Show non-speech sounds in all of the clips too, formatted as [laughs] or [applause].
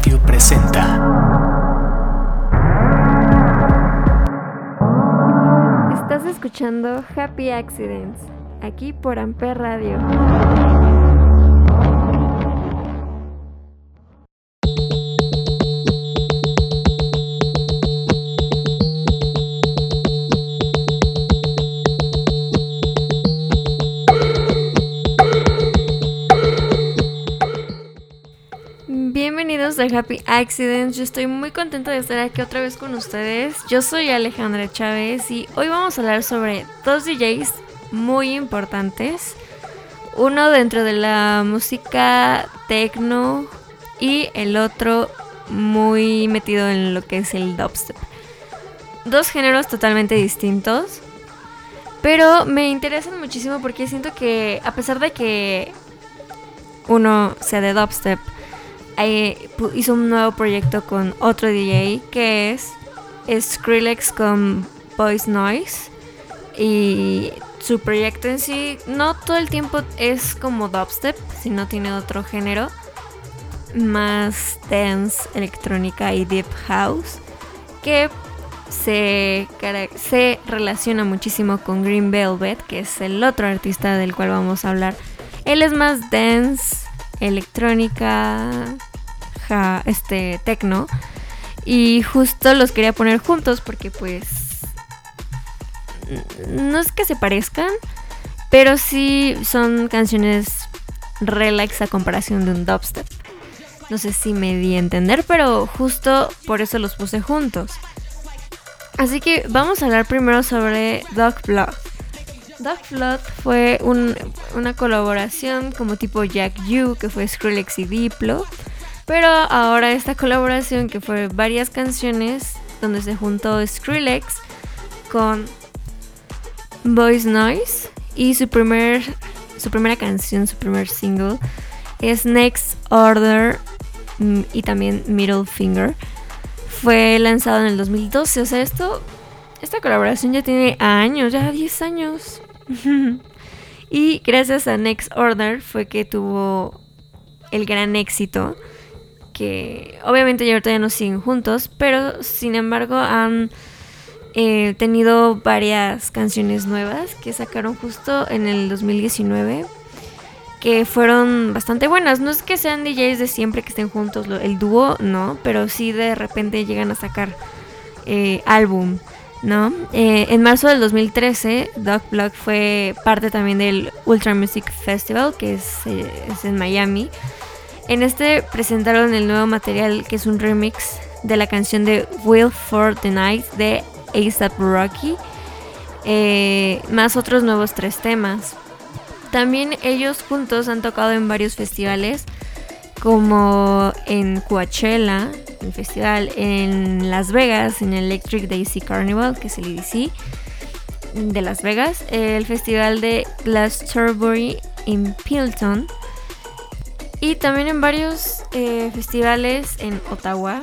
Presenta. Estás escuchando Happy Accidents, aquí por Amper Radio. Happy Accidents. Yo estoy muy contenta de estar aquí otra vez con ustedes. Yo soy Alejandra Chávez y hoy vamos a hablar sobre dos DJs muy importantes. Uno dentro de la música techno y el otro muy metido en lo que es el dubstep. Dos géneros totalmente distintos. Pero me interesan muchísimo porque siento que a pesar de que uno sea de dubstep, hizo un nuevo proyecto con otro DJ que es Skrillex con Voice Noise. Y su proyecto en sí no todo el tiempo es como dubstep, sino tiene otro género. Más dance, electrónica y deep house. Que se, se relaciona muchísimo con Green Velvet, que es el otro artista del cual vamos a hablar. Él es más dance, electrónica, este techno y justo los quería poner juntos porque pues no es que se parezcan, pero sí son canciones relax a comparación de un dubstep. No sé si me di a entender, pero justo por eso los puse juntos. Así que vamos a hablar primero sobre Dog Blood. Dog Blood fue una colaboración como tipo Jack You, que fue Skrillex y Diplo. Pero ahora esta colaboración que fue varias canciones donde se juntó Skrillex con Voice Noise y su primer su primera canción, su primer single es Next Order mm, y también Middle Finger. Fue lanzado en el 2012, o sea, esto esta colaboración ya tiene años, ya 10 años. [laughs] y gracias a Next Order fue que tuvo el gran éxito que obviamente ya ahorita ya no siguen juntos, pero sin embargo han eh, tenido varias canciones nuevas que sacaron justo en el 2019 que fueron bastante buenas. No es que sean DJs de siempre que estén juntos, el dúo no, pero sí de repente llegan a sacar eh, álbum, ¿no? Eh, en marzo del 2013, Doc Block fue parte también del Ultra Music Festival, que es, es en Miami. En este presentaron el nuevo material que es un remix de la canción de Will for the Night de ASAP Rocky, eh, más otros nuevos tres temas. También ellos juntos han tocado en varios festivales, como en Coachella, el festival en Las Vegas, en Electric Daisy Carnival, que es el EDC de Las Vegas, el festival de Glastonbury en Pilton, y también en varios eh, festivales en Ottawa,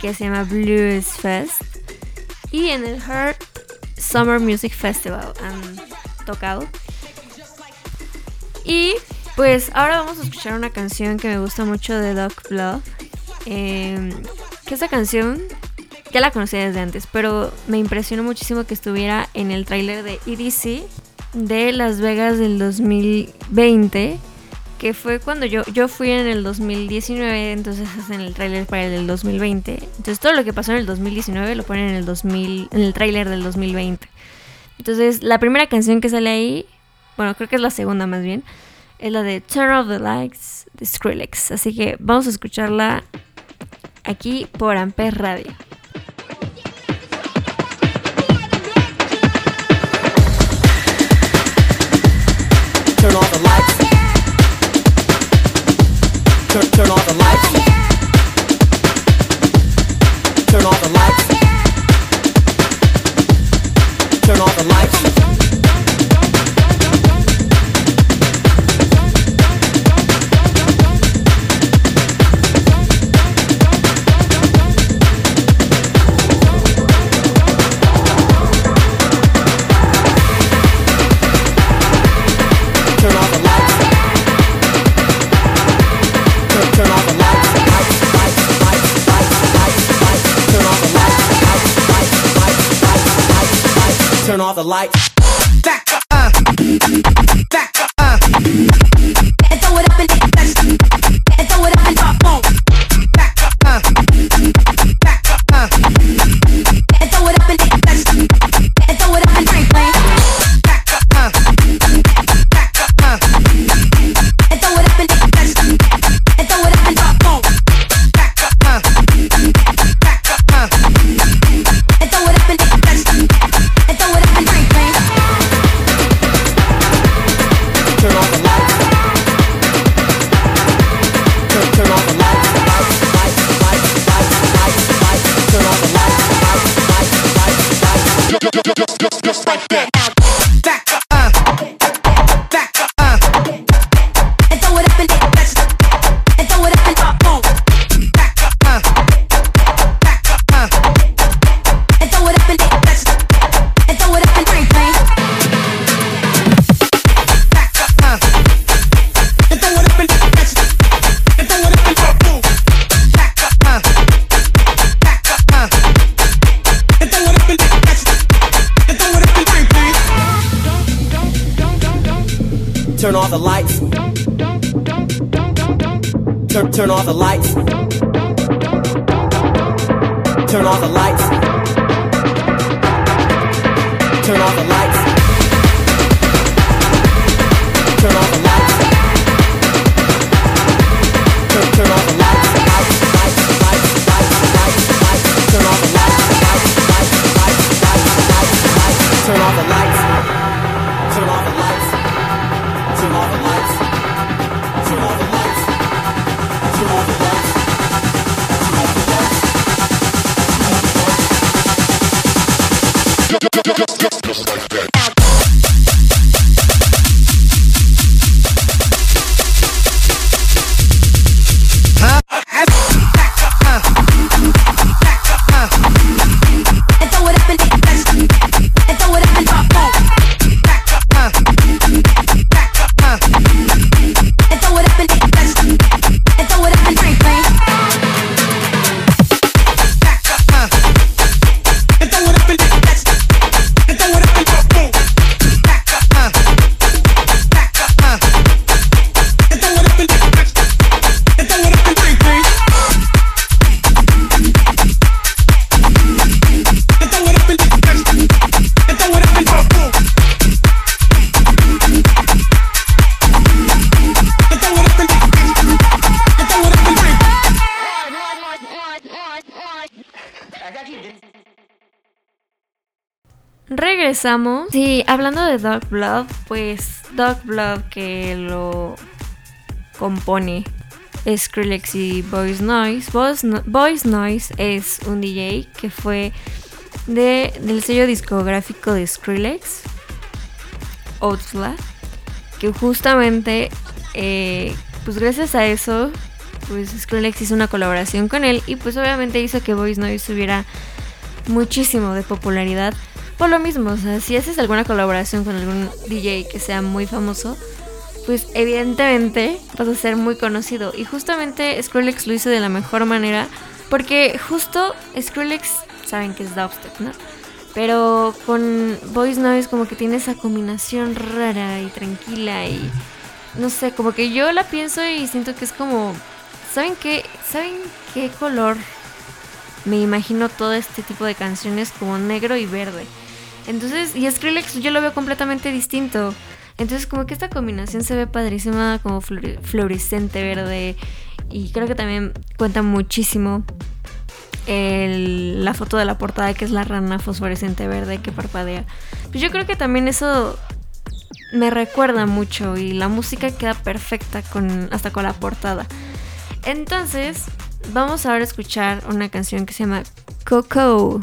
que se llama Blues Fest. Y en el Heart Summer Music Festival han tocado. Y pues ahora vamos a escuchar una canción que me gusta mucho de Doc Blood. Em, que esta canción ya la conocía desde antes, pero me impresionó muchísimo que estuviera en el tráiler de EDC de Las Vegas del 2020 que fue cuando yo, yo fui en el 2019, entonces hacen el tráiler para el del 2020. Entonces todo lo que pasó en el 2019 lo ponen en el 2000, en el tráiler del 2020. Entonces la primera canción que sale ahí, bueno, creo que es la segunda más bien, es la de Turn Off the Lights de Skrillex. Así que vamos a escucharla aquí por Amper Radio. Turn off the. Turn, turn off the lights. Turn off the lights. Turn off the lights. Turn off the lights. Turn off the lights. Turn, turn off the lights. Turn off the lights. Turn off the lights. Regresamos. Sí, hablando de Dog Blood, pues Dog Blood que lo compone Skrillex y Boys Noise. Boys Noise es un DJ que fue de, del sello discográfico de Skrillex, Outlast, que justamente, eh, pues gracias a eso, pues Skrillex hizo una colaboración con él y pues obviamente hizo que Boys Noise tuviera muchísimo de popularidad. Por lo mismo, o sea, si haces alguna colaboración con algún DJ que sea muy famoso, pues evidentemente vas a ser muy conocido. Y justamente Skrillex lo hizo de la mejor manera, porque justo Skrillex saben que es dubstep, ¿no? Pero con Voice Noise como que tiene esa combinación rara y tranquila y no sé, como que yo la pienso y siento que es como ¿saben qué? ¿Saben qué color me imagino todo este tipo de canciones como negro y verde? Entonces, y Skrillex yo lo veo completamente distinto. Entonces, como que esta combinación se ve padrísima, como fluorescente verde. Y creo que también cuenta muchísimo la foto de la portada, que es la rana fosforescente verde que parpadea. Pues yo creo que también eso me recuerda mucho y la música queda perfecta hasta con la portada. Entonces, vamos ahora a escuchar una canción que se llama Coco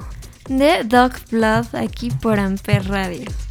de Dog Blood aquí por Amper Radio.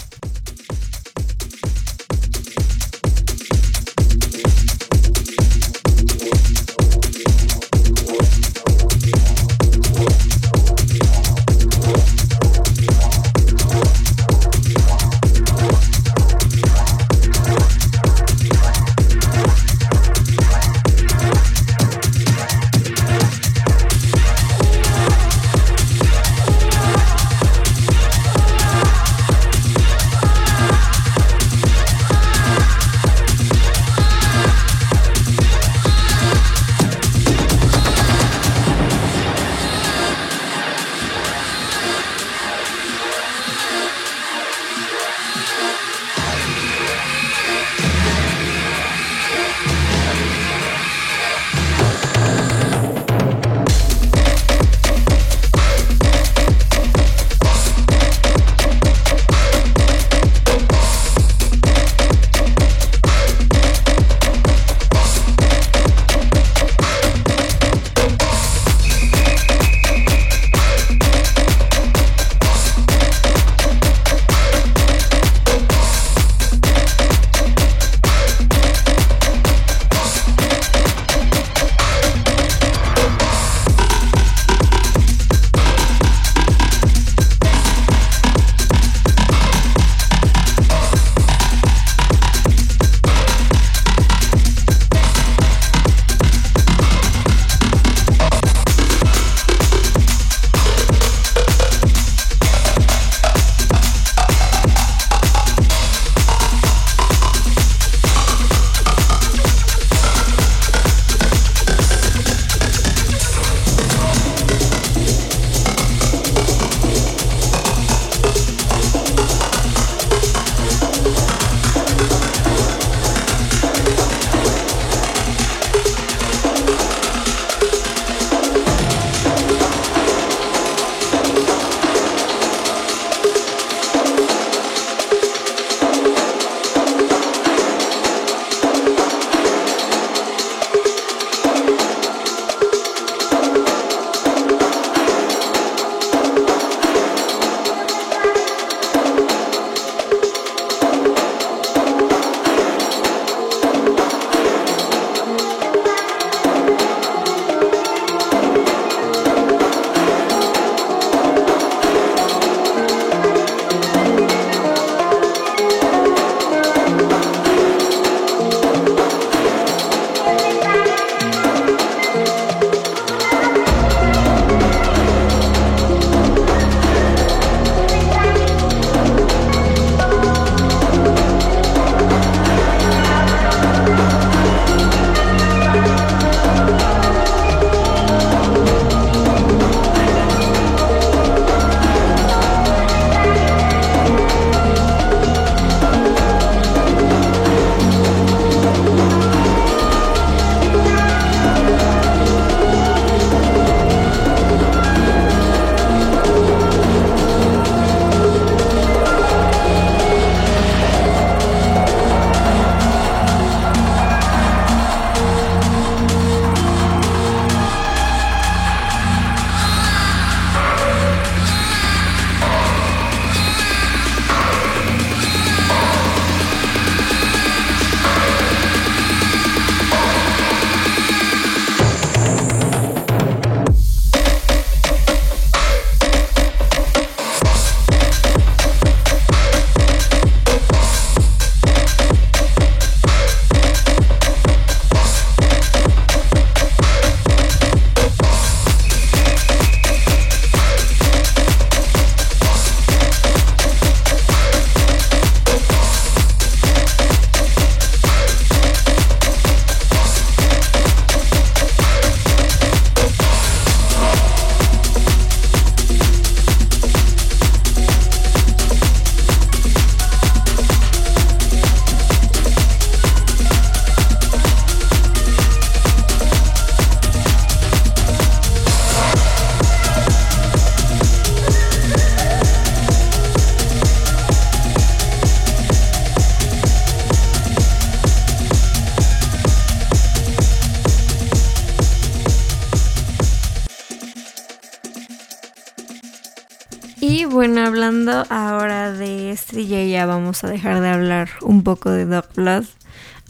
Bueno, hablando ahora de DJ, ya vamos a dejar de hablar un poco de Dog Blood.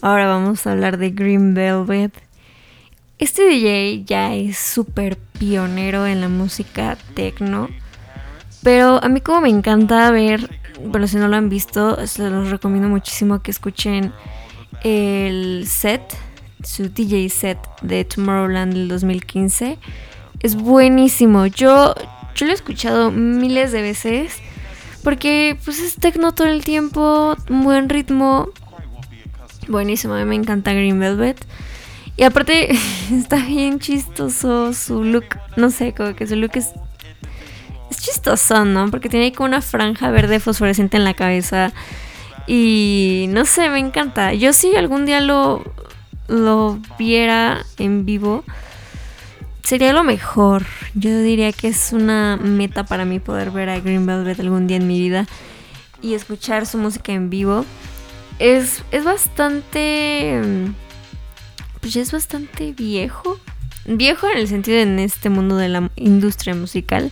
Ahora vamos a hablar de Green Velvet. Este DJ ya es súper pionero en la música techno. Pero a mí como me encanta ver, bueno, si no lo han visto, se los recomiendo muchísimo que escuchen el set, su DJ set de Tomorrowland del 2015. Es buenísimo. Yo, yo lo he escuchado miles de veces. Porque pues es techno todo el tiempo, buen ritmo. Buenísimo, a mí me encanta Green Velvet. Y aparte [laughs] está bien chistoso su look. No sé, como que su look es es chistoso, ¿no? Porque tiene como una franja verde fosforescente en la cabeza. Y no sé, me encanta. Yo si algún día lo, lo viera en vivo, sería lo mejor. Yo diría que es una meta para mí poder ver a Green Velvet algún día en mi vida y escuchar su música en vivo. Es, es bastante... Pues ya es bastante viejo. Viejo en el sentido en este mundo de la industria musical.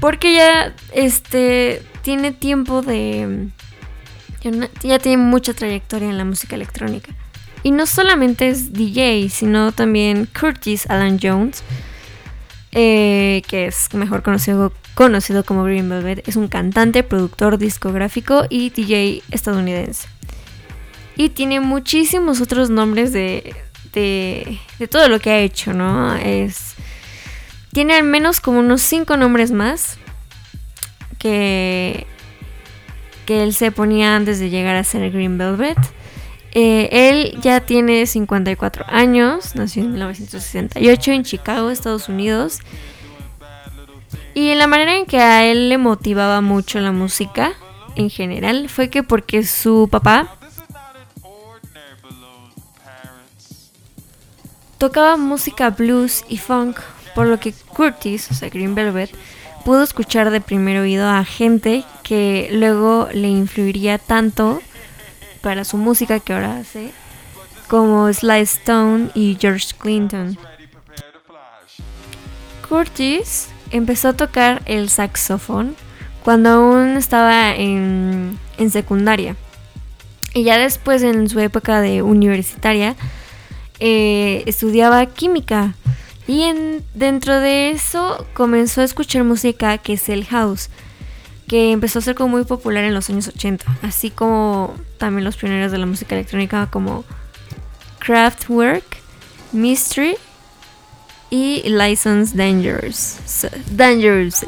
Porque ya este tiene tiempo de ya tiene mucha trayectoria en la música electrónica. Y no solamente es DJ, sino también Curtis Alan Jones, eh, que es mejor conocido, conocido como Green Velvet, es un cantante, productor discográfico y DJ estadounidense. Y tiene muchísimos otros nombres de, de, de todo lo que ha hecho, ¿no? Es, tiene al menos como unos 5 nombres más que, que él se ponía antes de llegar a ser Green Velvet. Eh, él ya tiene 54 años, nació en 1968 en Chicago, Estados Unidos. Y la manera en que a él le motivaba mucho la música en general fue que porque su papá tocaba música blues y funk, por lo que Curtis, o sea, Green Velvet, pudo escuchar de primer oído a gente que luego le influiría tanto para su música que ahora hace, como Sly Stone y George Clinton. Curtis empezó a tocar el saxofón cuando aún estaba en, en secundaria. Y ya después, en su época de universitaria, eh, estudiaba química. Y en, dentro de eso comenzó a escuchar música que es el house, que empezó a ser como muy popular en los años 80, así como también los pioneros de la música electrónica como Kraftwerk, Mystery y License Dangerous. Dangerous.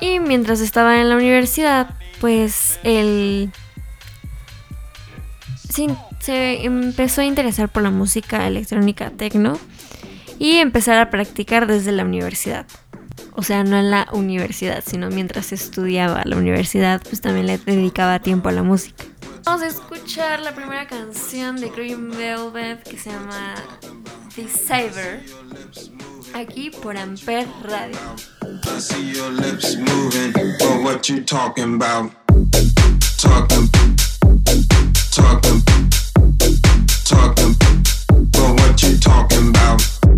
Y mientras estaba en la universidad, pues él se, empezó a interesar por la música electrónica techno y empezar a practicar desde la universidad. O sea, no en la universidad, sino mientras estudiaba la universidad, pues también le dedicaba tiempo a la música. Vamos a escuchar la primera canción de Green Velvet que se llama Deceiver. Aquí por Amper Radio. I see your lips moving, but what you talking about? Talking, talking, talking, but what you talking about?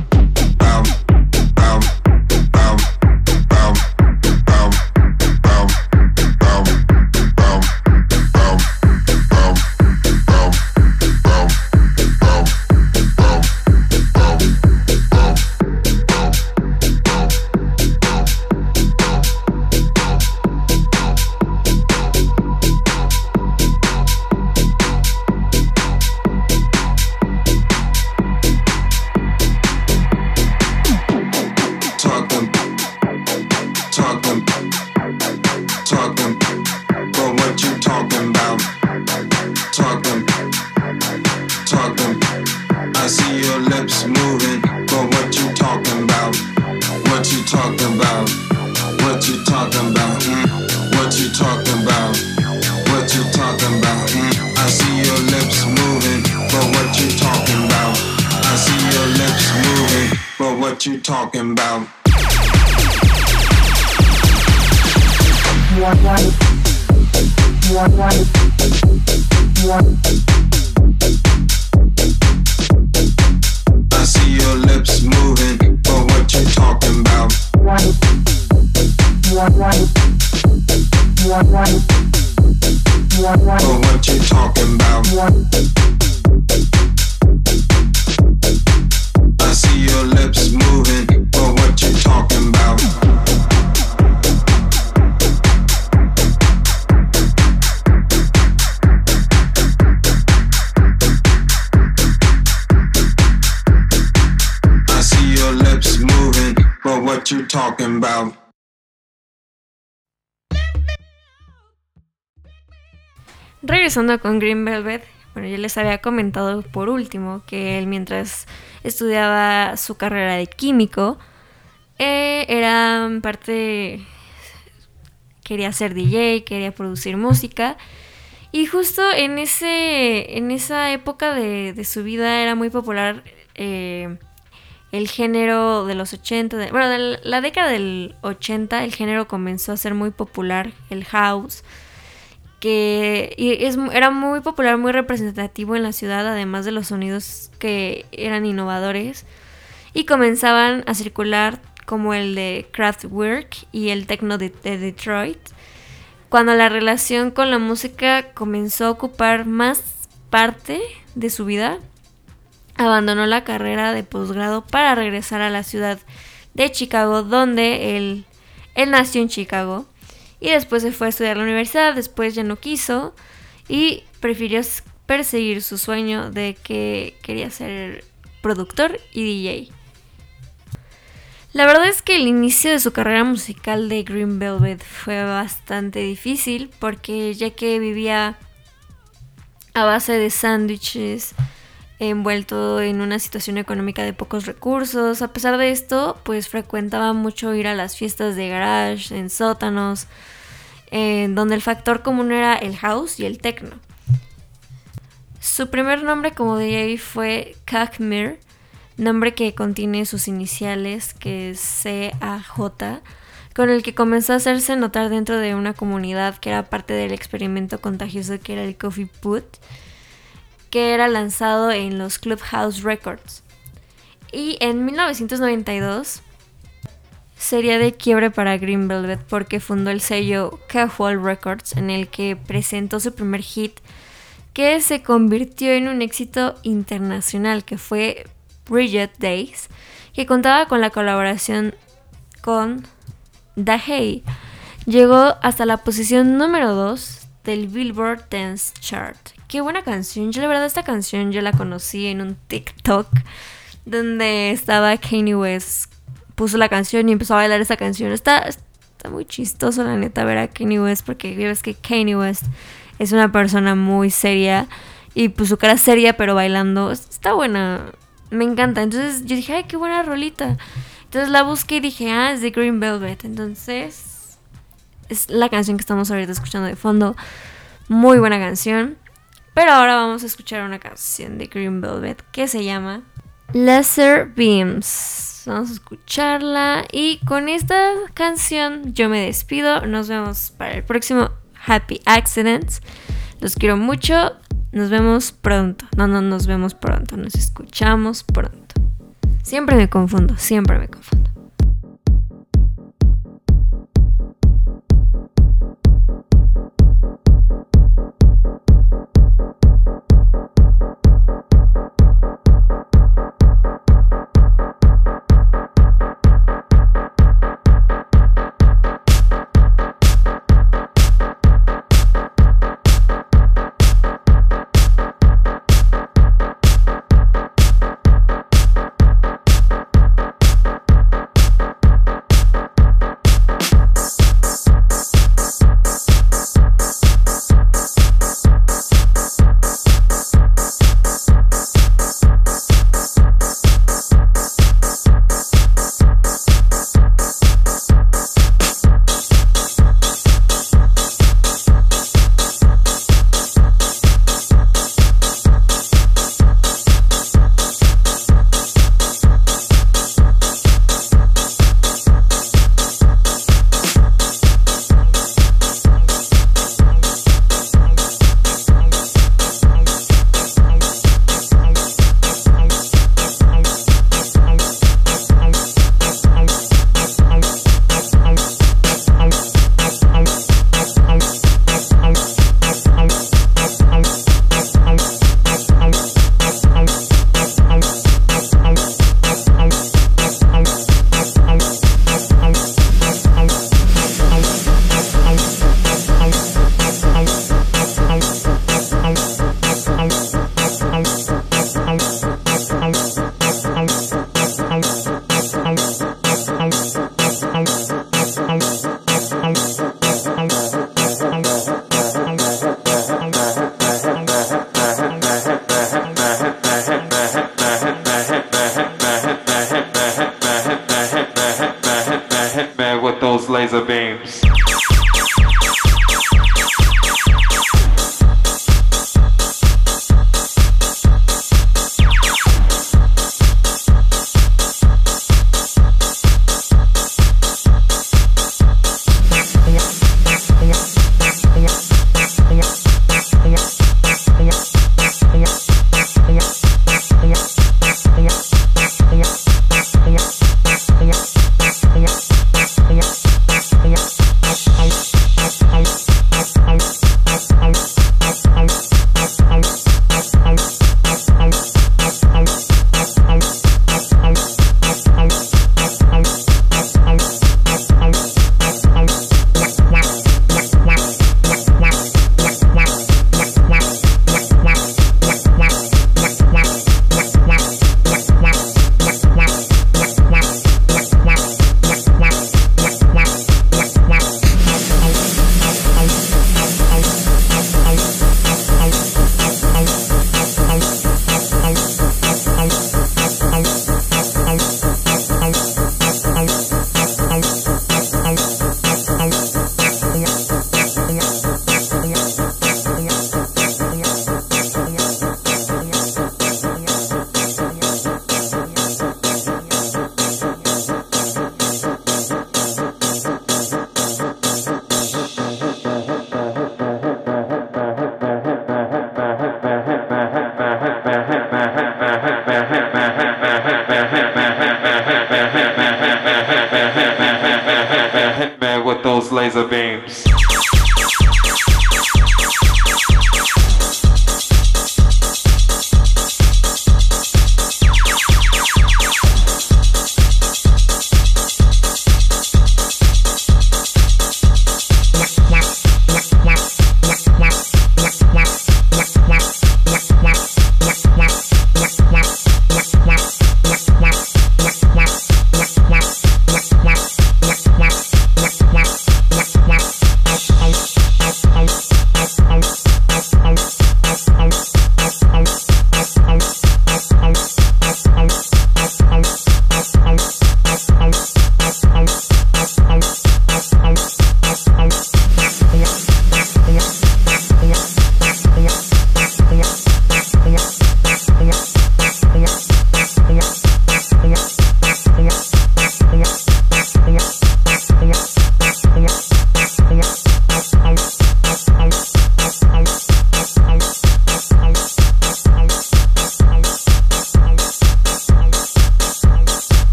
I see your lips Regresando con Green Velvet, bueno, yo les había comentado por último que él mientras estudiaba su carrera de químico, eh, era parte, quería ser DJ, quería producir música. Y justo en, ese, en esa época de, su vida era muy popular eh, el género de los 80, de- bueno, de la década del 80 el género comenzó a ser muy popular, el house que es, era muy popular, muy representativo en la ciudad, además de los sonidos que eran innovadores y comenzaban a circular como el de Kraftwerk y el techno de, de Detroit, cuando la relación con la música comenzó a ocupar más parte de su vida, abandonó la carrera de posgrado para regresar a la ciudad de Chicago, donde él nació en Chicago. Y después se fue a estudiar a la universidad, después ya no quiso y prefirió perseguir su sueño de que quería ser productor y DJ. La verdad es que el inicio de su carrera musical de Green Velvet fue bastante difícil porque ya que vivía a base de sándwiches, envuelto en una situación económica de pocos recursos. A pesar de esto, pues frecuentaba mucho ir a las fiestas de garage, en sótanos, donde el factor común era el house y el techno. Su primer nombre como DJ fue Kachmir, nombre que contiene sus iniciales, que es CAJ, con el que comenzó a hacerse notar dentro de una comunidad que era parte del experimento contagioso que era el Coffee Put, que era lanzado en los Clubhouse Records. Y en 1992 sería de quiebre para Green Velvet porque fundó el sello Casual Records en el que presentó su primer hit que se convirtió en un éxito internacional que fue Bridget Days, que contaba con la colaboración con Dahey. Llegó hasta la posición número 2 del Billboard Dance Chart. Qué buena canción. Yo la verdad esta canción yo la conocí en un TikTok donde estaba Kanye West. Puso la canción y empezó a bailar esa canción. Está, está muy chistoso la neta ver a Kanye West porque ves que Kanye West es una persona muy seria y pues su cara seria pero bailando. Está buena. Me encanta. Entonces yo dije, ay, qué buena rolita. Entonces la busqué y dije, ah, es de Green Velvet. Entonces es la canción que estamos ahorita escuchando de fondo. Muy buena canción. Pero ahora vamos a escuchar una canción de Green Velvet que se llama Lesser Beams. Vamos a escucharla. Y con esta canción yo me despido. Nos vemos para el próximo Happy Accidents. Los quiero mucho. Nos vemos pronto. No, no nos vemos pronto. Nos escuchamos pronto. Siempre me confundo, siempre me confundo.